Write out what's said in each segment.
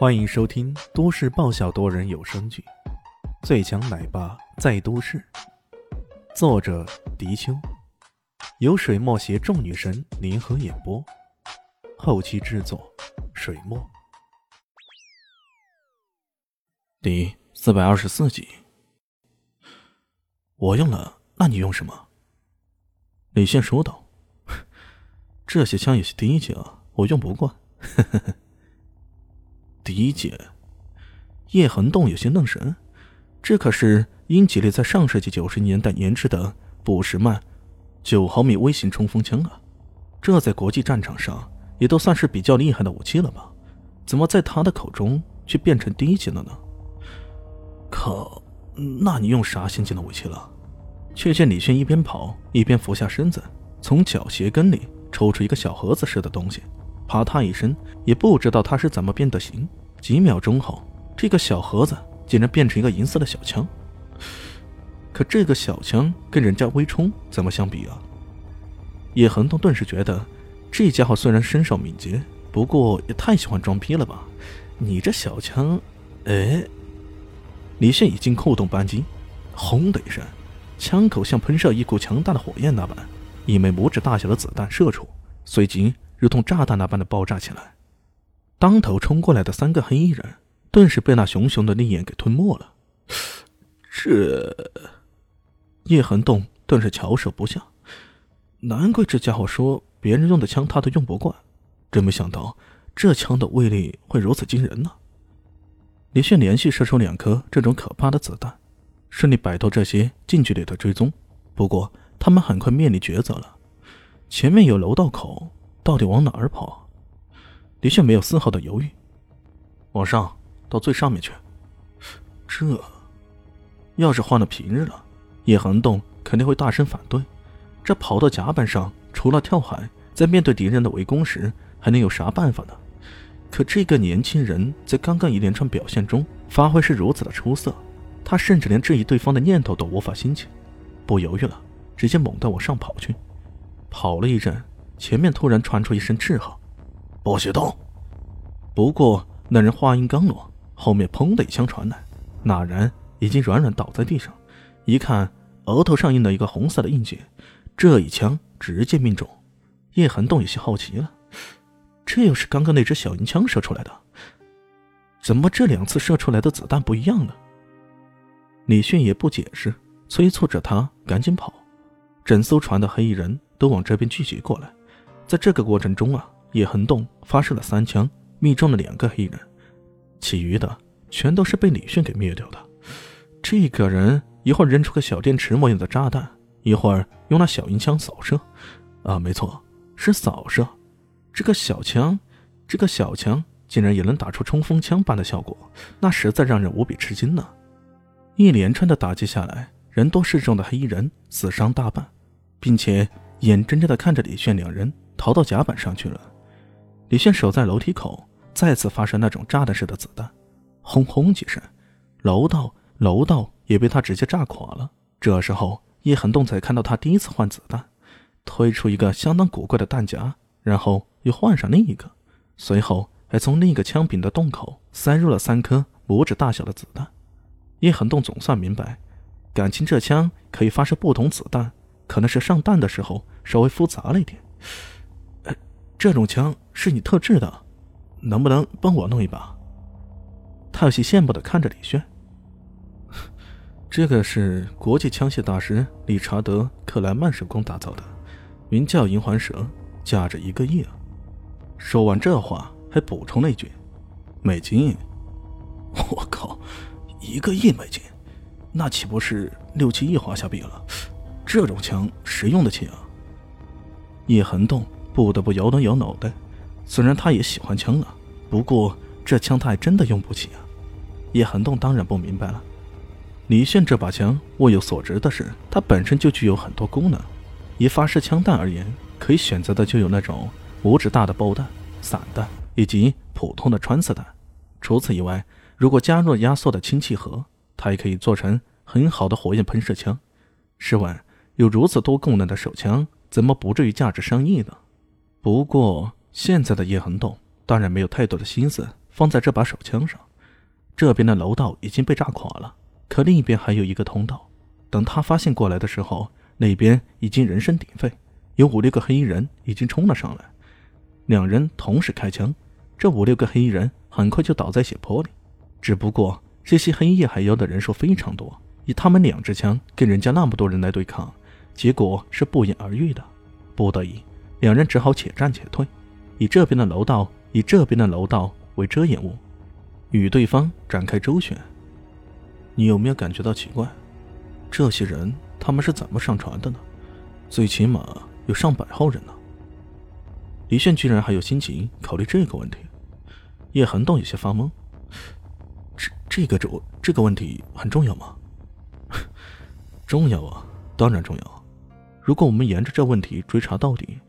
欢迎收听都市爆笑多人有声剧《最强奶爸在都市》，作者：迪秋，由水墨携众女神联合演播，后期制作：水墨。第四百二十四集，我用了，那你用什么？李现说道：“ 这些枪也是第一级啊，我用不惯。”呵呵呵。理解，叶恒栋有些愣神，这可是英吉利在上世纪九十年代研制的布什曼九毫米微型冲锋枪啊，这在国际战场上也都算是比较厉害的武器了吧？怎么在他的口中却变成低级了呢？可，那你用啥先进的武器了？却见李轩一边跑一边俯下身子，从脚鞋跟里抽出一个小盒子似的东西，啪嗒一声，也不知道他是怎么变的形。几秒钟后，这个小盒子竟然变成一个银色的小枪。可这个小枪跟人家微冲怎么相比啊？叶恒东顿时觉得，这家伙虽然身手敏捷，不过也太喜欢装逼了吧？你这小枪，哎！李现已经扣动扳机，轰的一声，枪口像喷射一股强大的火焰那般，一枚拇指大小的子弹射出，随即如同炸弹那般的爆炸起来。当头冲过来的三个黑衣人，顿时被那熊熊的利焰给吞没了。这叶恒栋顿时翘首不下，难怪这家伙说别人用的枪他都用不惯，真没想到这枪的威力会如此惊人呢。李炫连续射出两颗这种可怕的子弹，顺利摆脱这些近距离的追踪。不过他们很快面临抉择了：前面有楼道口，到底往哪儿跑？的确没有丝毫的犹豫，往上到最上面去。这要是换了平日了，叶恒栋肯定会大声反对。这跑到甲板上，除了跳海，在面对敌人的围攻时，还能有啥办法呢？可这个年轻人在刚刚一连串表现中发挥是如此的出色，他甚至连质疑对方的念头都无法兴起。不犹豫了，直接猛地往上跑去。跑了一阵，前面突然传出一声斥喝。不许动！不过那人话音刚落，后面砰的一枪传来，那人已经软软倒在地上。一看额头上印了一个红色的印记，这一枪直接命中。叶寒动有些好奇了，这又是刚刚那只小银枪射出来的？怎么这两次射出来的子弹不一样呢？李迅也不解释，催促着他赶紧跑。整艘船的黑衣人都往这边聚集过来，在这个过程中啊。叶恒栋发射了三枪，命中了两个黑人，其余的全都是被李迅给灭掉的。这个人一会儿扔出个小电池模样的炸弹，一会儿用那小银枪扫射，啊，没错，是扫射。这个小枪，这个小枪竟然也能打出冲锋枪般的效果，那实在让人无比吃惊呢。一连串的打击下来，人多势众的黑衣人死伤大半，并且眼睁睁地看着李炫两人逃到甲板上去了。李炫守在楼梯口，再次发射那种炸弹式的子弹，轰轰几声，楼道楼道也被他直接炸垮了。这时候，叶恒栋才看到他第一次换子弹，推出一个相当古怪的弹夹，然后又换上另一个，随后还从另一个枪柄的洞口塞入了三颗拇指大小的子弹。叶恒栋总算明白，感情这枪可以发射不同子弹，可能是上弹的时候稍微复杂了一点。这种枪是你特制的，能不能帮我弄一把？他有些羡慕的看着李轩。这个是国际枪械大师理查德·克莱曼手工打造的，名叫银环蛇，价值一个亿啊！说完这话，还补充了一句：“美金。”我靠，一个亿美金，那岂不是六七亿华夏币了？这种枪谁用得起啊？叶恒栋。不得不摇了摇脑袋，虽然他也喜欢枪啊，不过这枪他还真的用不起啊。叶寒栋当然不明白了，李炫这把枪物有所值的是，它本身就具有很多功能。以发射枪弹而言，可以选择的就有那种拇指大的爆弹、散弹以及普通的穿刺弹。除此以外，如果加入压缩的氢气盒，它也可以做成很好的火焰喷射枪。试问，有如此多功能的手枪，怎么不至于价值上亿呢？不过，现在的叶恒栋当然没有太多的心思放在这把手枪上。这边的楼道已经被炸垮了，可另一边还有一个通道。等他发现过来的时候，那边已经人声鼎沸，有五六个黑衣人已经冲了上来。两人同时开枪，这五六个黑衣人很快就倒在血泊里。只不过这些黑夜海妖的人数非常多，以他们两支枪跟人家那么多人来对抗，结果是不言而喻的。不得已，两人只好且战且退，以这边的楼道以这边的楼道为遮掩物，与对方展开周旋。你有没有感觉到奇怪？这些人他们是怎么上船的呢？最起码有上百号人呢。李炫居然还有心情考虑这个问题，叶恒道有些发懵。这这个这这个问题很重要吗？重要啊，当然重要。如果我们沿着这问题追查到底，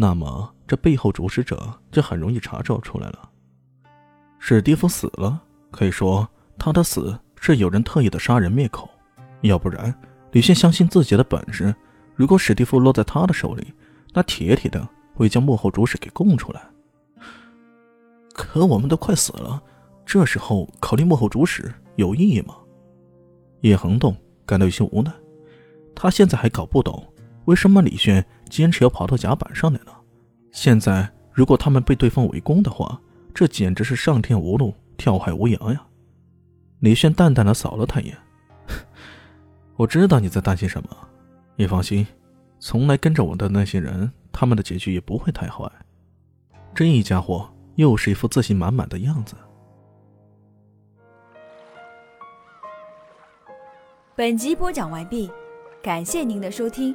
那么这背后主使者就很容易查找出来了。史蒂夫死了，可以说他的死是有人特意的杀人灭口，要不然李现相信自己的本事，如果史蒂夫落在他的手里，那铁铁的会将幕后主使给供出来。可我们都快死了，这时候考虑幕后主使有意义吗？叶恒栋感到有些无奈，他现在还搞不懂。为什么李炫坚持要跑到甲板上来呢？现在如果他们被对方围攻的话，这简直是上天无路，跳海无涯呀！李炫淡淡的扫了他一眼，我知道你在担心什么，你放心，从来跟着我的那些人，他们的结局也不会太坏。这一家伙又是一副自信满满的样子。本集播讲完毕，感谢您的收听。